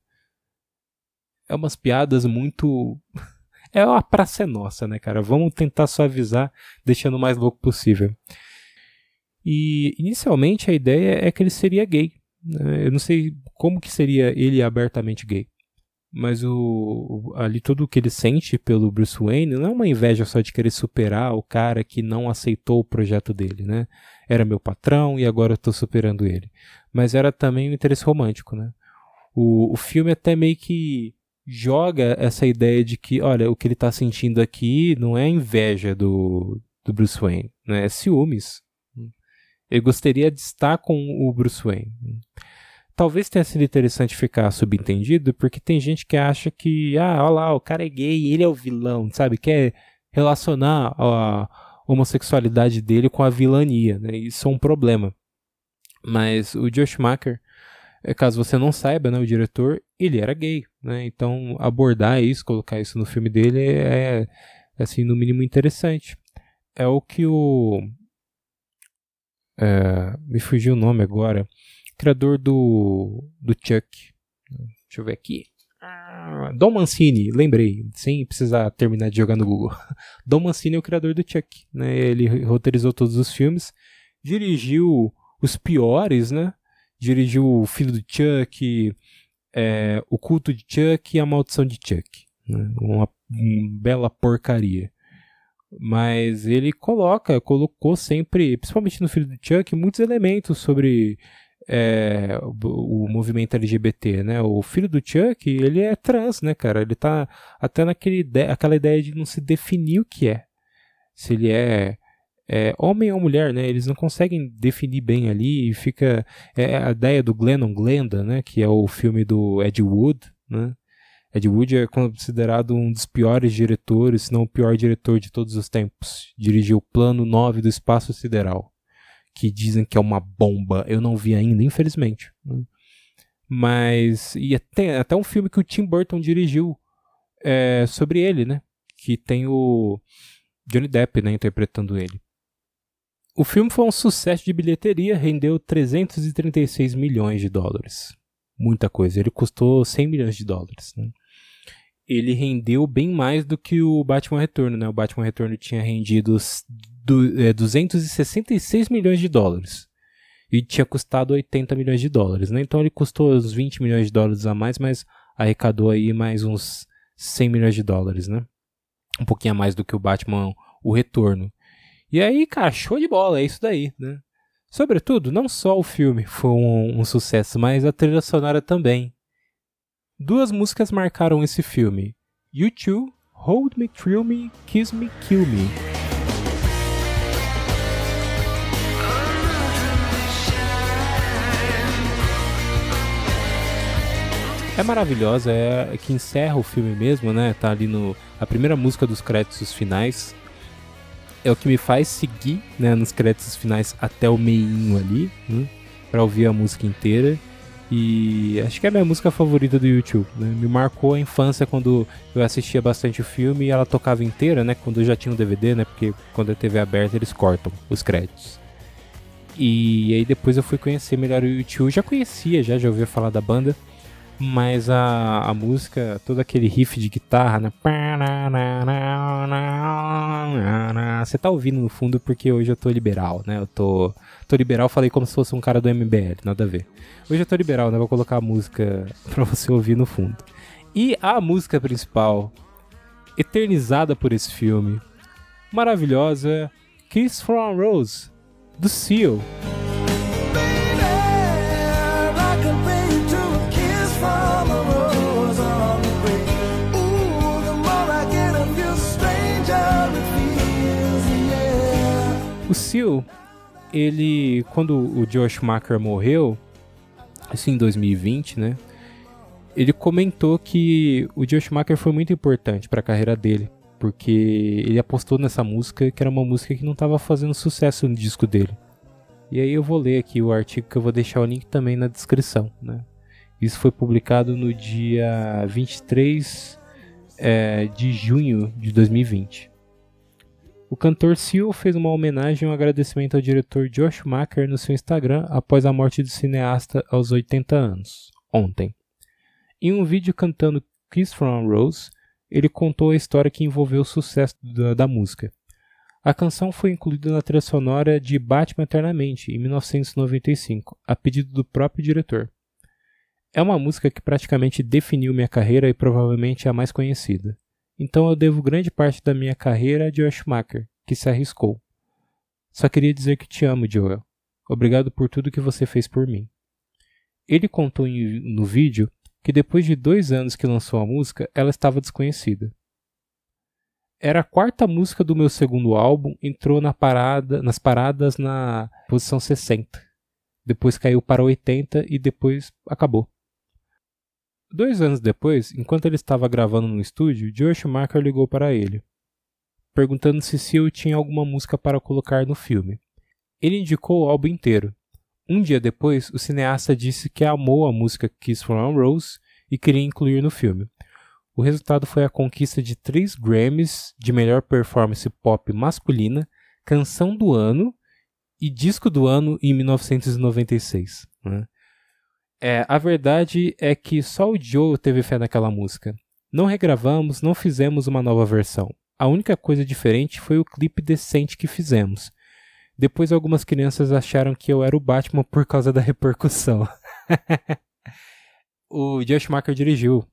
É umas piadas muito [LAUGHS] é uma praça nossa, né, cara? Vamos tentar suavizar, deixando o mais louco possível. E inicialmente a ideia é que ele seria gay. Né? Eu não sei como que seria ele abertamente gay. Mas o, ali tudo o que ele sente pelo Bruce Wayne não é uma inveja só de querer superar o cara que não aceitou o projeto dele, né? Era meu patrão e agora eu superando ele. Mas era também um interesse romântico, né? O, o filme até meio que joga essa ideia de que, olha, o que ele está sentindo aqui não é inveja do, do Bruce Wayne, né? é ciúmes. Ele gostaria de estar com o Bruce Wayne. Talvez tenha sido interessante ficar subentendido, porque tem gente que acha que, ah, olha lá, o cara é gay, ele é o vilão, sabe? Quer relacionar a homossexualidade dele com a vilania, né? Isso é um problema. Mas o Josh Schumacher é, caso você não saiba, né, o diretor, ele era gay, né? Então abordar isso, colocar isso no filme dele é, é assim, no mínimo interessante. É o que o é, me fugiu o nome agora, criador do do Chuck. Deixa eu ver aqui. Ah, Dom Mancini, lembrei, sem precisar terminar de jogar no Google. [LAUGHS] Dom Mancini é o criador do Chuck, né? Ele roteirizou todos os filmes, dirigiu os piores, né? dirigiu O Filho do Chuck, é, O Culto de Chuck e A Maldição de Chuck. Né? Uma, uma bela porcaria. Mas ele coloca, colocou sempre, principalmente no Filho do Chuck, muitos elementos sobre é, o, o, movimento LGBT, né? O filho do Chuck, ele é trans, né, cara? Ele tá até naquele aquela ideia de não se definir o que é. Se ele é é, homem ou mulher, né? Eles não conseguem definir bem ali e fica é, a ideia do Glennon Glenda, né? Que é o filme do Ed Wood, né? Ed Wood é considerado um dos piores diretores, se não o pior diretor de todos os tempos. Dirigiu o Plano 9 do Espaço Sideral, que dizem que é uma bomba. Eu não vi ainda, infelizmente. Mas e até, até um filme que o Tim Burton dirigiu é, sobre ele, né? Que tem o Johnny Depp, né, interpretando ele. O filme foi um sucesso de bilheteria, rendeu 336 milhões de dólares. Muita coisa. Ele custou 100 milhões de dólares. Né? Ele rendeu bem mais do que o Batman Retorno. Né? O Batman Retorno tinha rendido do, é, 266 milhões de dólares. e tinha custado 80 milhões de dólares, né? Então ele custou uns 20 milhões de dólares a mais, mas arrecadou aí mais uns 100 milhões de dólares, né? Um pouquinho a mais do que o Batman O Retorno. E aí, cara, show de bola, é isso daí, né? Sobretudo, não só o filme foi um, um sucesso, mas a trilha sonora também. Duas músicas marcaram esse filme: U2, Hold Me, Thrill Me, Kiss Me, Kill Me. É maravilhosa, é que encerra o filme mesmo, né? Tá ali no a primeira música dos créditos finais. É o que me faz seguir, né, nos créditos finais até o meinho ali, né, para ouvir a música inteira. E acho que é a minha música favorita do YouTube, né? Me marcou a infância quando eu assistia bastante o filme e ela tocava inteira, né? Quando eu já tinha um DVD, né? Porque quando a TV é aberta eles cortam os créditos. E aí depois eu fui conhecer melhor o YouTube. Já conhecia, já já ouvia falar da banda mas a, a música, todo aquele riff de guitarra, né? Você tá ouvindo no fundo porque hoje eu tô liberal, né? Eu tô, tô liberal, falei como se fosse um cara do MBL, nada a ver. Hoje eu tô liberal, né? Vou colocar a música [LAUGHS] pra você ouvir no fundo. E a música principal, eternizada por esse filme, maravilhosa, Kiss from Rose, do Seal. O Seal, ele, quando o Josh Schumacher morreu, assim, em 2020, né? Ele comentou que o Josh Schumacher foi muito importante para a carreira dele, porque ele apostou nessa música, que era uma música que não estava fazendo sucesso no disco dele. E aí eu vou ler aqui o artigo que eu vou deixar o link também na descrição, né? Isso foi publicado no dia 23 é, de junho de 2020. O cantor Seal fez uma homenagem e um agradecimento ao diretor Josh Schumacher no seu Instagram após a morte do cineasta aos 80 anos, ontem. Em um vídeo cantando Kiss from a Rose, ele contou a história que envolveu o sucesso da, da música. A canção foi incluída na trilha sonora de Batman Eternamente, em 1995, a pedido do próprio diretor. É uma música que praticamente definiu minha carreira e provavelmente é a mais conhecida. Então eu devo grande parte da minha carreira a Joel Schumacher, que se arriscou. Só queria dizer que te amo, Joel. Obrigado por tudo que você fez por mim. Ele contou no vídeo que depois de dois anos que lançou a música, ela estava desconhecida. Era a quarta música do meu segundo álbum, entrou na parada, nas paradas na posição 60. Depois caiu para 80 e depois acabou. Dois anos depois, enquanto ele estava gravando no estúdio, Joe Schumacher ligou para ele, perguntando se Seal tinha alguma música para colocar no filme. Ele indicou o álbum inteiro. Um dia depois, o cineasta disse que amou a música Kiss from a Rose e queria incluir no filme. O resultado foi a conquista de três Grammys de melhor performance pop masculina, canção do ano e disco do ano em 1996. Né? É, a verdade é que só o Joe teve fé naquela música. Não regravamos, não fizemos uma nova versão. A única coisa diferente foi o clipe decente que fizemos. Depois algumas crianças acharam que eu era o Batman por causa da repercussão. [LAUGHS] o Josh Schumacher dirigiu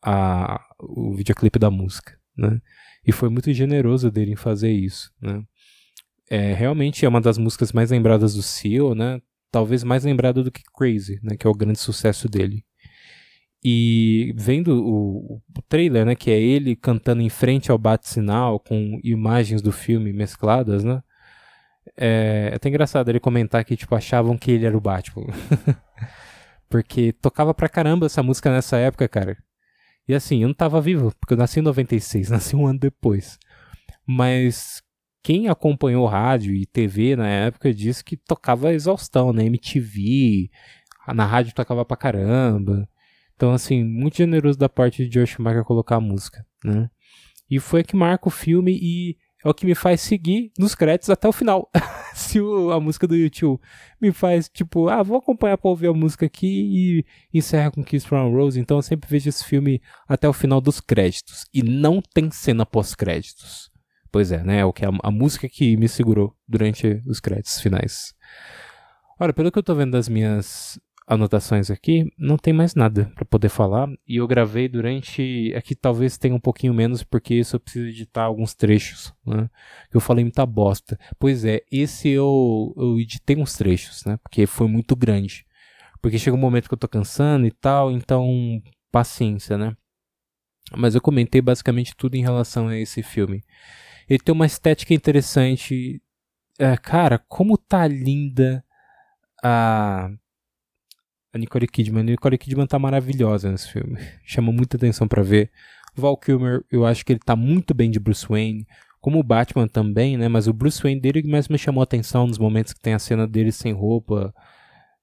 a, o videoclipe da música, né? E foi muito generoso dele em fazer isso, né? É, realmente é uma das músicas mais lembradas do Seal, né? Talvez mais lembrado do que Crazy, né, que é o grande sucesso dele. E vendo o, o trailer, né, que é ele cantando em frente ao bate-sinal com imagens do filme mescladas, né? É, é até engraçado ele comentar que tipo achavam que ele era o Batman. [LAUGHS] porque tocava pra caramba essa música nessa época, cara. E assim, eu não tava vivo, porque eu nasci em 96, [LAUGHS] nasci um ano depois. Mas quem acompanhou rádio e TV na época disse que tocava exaustão, né? MTV, na rádio tocava pra caramba. Então, assim, muito generoso da parte de George Schumacher colocar a música, né? E foi que marca o filme e é o que me faz seguir nos créditos até o final. [LAUGHS] Se o, a música do YouTube me faz, tipo, ah, vou acompanhar pra ouvir a música aqui e encerra com Kiss from a Rose. Então eu sempre vejo esse filme até o final dos créditos. E não tem cena pós-créditos. Pois é, né? O que é a, a música que me segurou durante os créditos finais. Olha, pelo que eu tô vendo das minhas anotações aqui, não tem mais nada para poder falar. E eu gravei durante. Aqui talvez tenha um pouquinho menos, porque isso eu preciso editar alguns trechos, né? Eu falei muita bosta. Pois é, esse eu, eu editei uns trechos, né? Porque foi muito grande. Porque chega um momento que eu tô cansando e tal, então paciência, né? Mas eu comentei basicamente tudo em relação a esse filme. Ele tem uma estética interessante. É, cara, como tá linda a a Nicole Kidman. A Nicole Kidman tá maravilhosa nesse filme. [LAUGHS] Chama muita atenção para ver. Val Kilmer, eu acho que ele tá muito bem de Bruce Wayne. Como o Batman também, né? Mas o Bruce Wayne dele mais me chamou a atenção nos momentos que tem a cena dele sem roupa.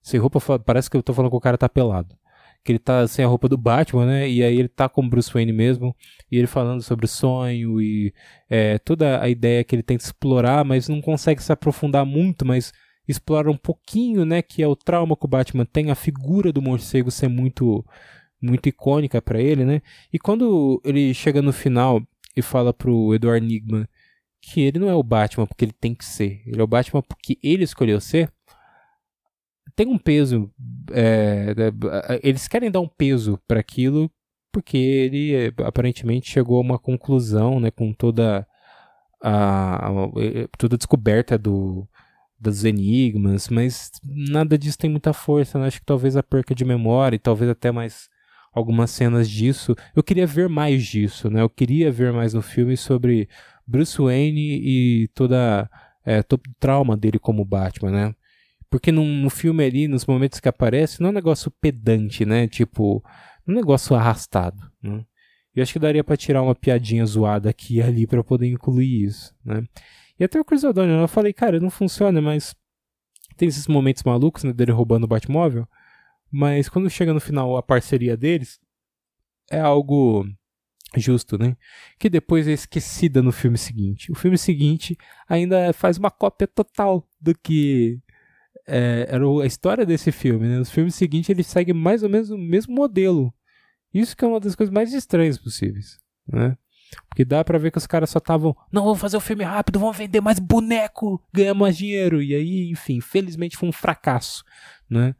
Sem roupa, parece que eu tô falando que o cara tá pelado. Que ele tá sem a roupa do Batman, né? E aí ele tá com o Bruce Wayne mesmo. E ele falando sobre o sonho e é, toda a ideia que ele tenta explorar, mas não consegue se aprofundar muito, mas explora um pouquinho, né, que é o trauma que o Batman tem, a figura do morcego ser muito muito icônica para ele, né? E quando ele chega no final e fala pro Edward Nigma que ele não é o Batman porque ele tem que ser, ele é o Batman porque ele escolheu ser, tem um peso. É, eles querem dar um peso para aquilo porque ele é, aparentemente chegou a uma conclusão, né, com toda a, a, toda a descoberta do dos enigmas, mas nada disso tem muita força. Né? Acho que talvez a perca de memória e talvez até mais algumas cenas disso. Eu queria ver mais disso, né? Eu queria ver mais no filme sobre Bruce Wayne e toda é, todo o trauma dele como Batman, né? Porque no, no filme ali, nos momentos que aparece, não é um negócio pedante, né? Tipo, um negócio arrastado, né? Eu acho que daria para tirar uma piadinha zoada aqui e ali para poder incluir isso, né? E até o Chris O'Donnell, eu falei, cara, não funciona, mas tem esses momentos malucos, né, dele roubando o Batmóvel, mas quando chega no final a parceria deles, é algo justo, né? Que depois é esquecida no filme seguinte. O filme seguinte ainda faz uma cópia total do que é, era a história desse filme, né? No filme seguinte ele segue mais ou menos o mesmo modelo. Isso que é uma das coisas mais estranhas possíveis, né? Porque dá pra ver que os caras só estavam, não, vamos fazer o um filme rápido, vamos vender mais boneco, ganhar mais dinheiro. E aí, enfim, felizmente foi um fracasso, né?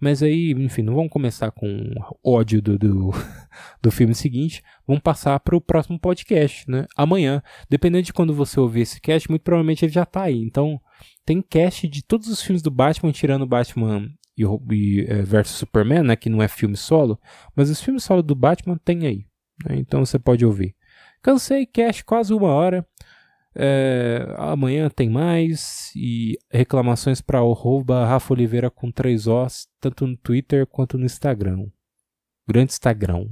Mas aí, enfim, não vamos começar com ódio do, do, [LAUGHS] do filme seguinte. Vamos passar para o próximo podcast, né? Amanhã. Dependendo de quando você ouvir esse cast, muito provavelmente ele já tá aí. Então, tem cast de todos os filmes do Batman, tirando Batman e, e é, versus Superman, né? Que não é filme solo. Mas os filmes solo do Batman tem aí. Né? Então você pode ouvir. Cansei, cash quase uma hora. É, amanhã tem mais. E reclamações para o rouba Rafa Oliveira com Os, tanto no Twitter quanto no Instagram. Grande Instagram.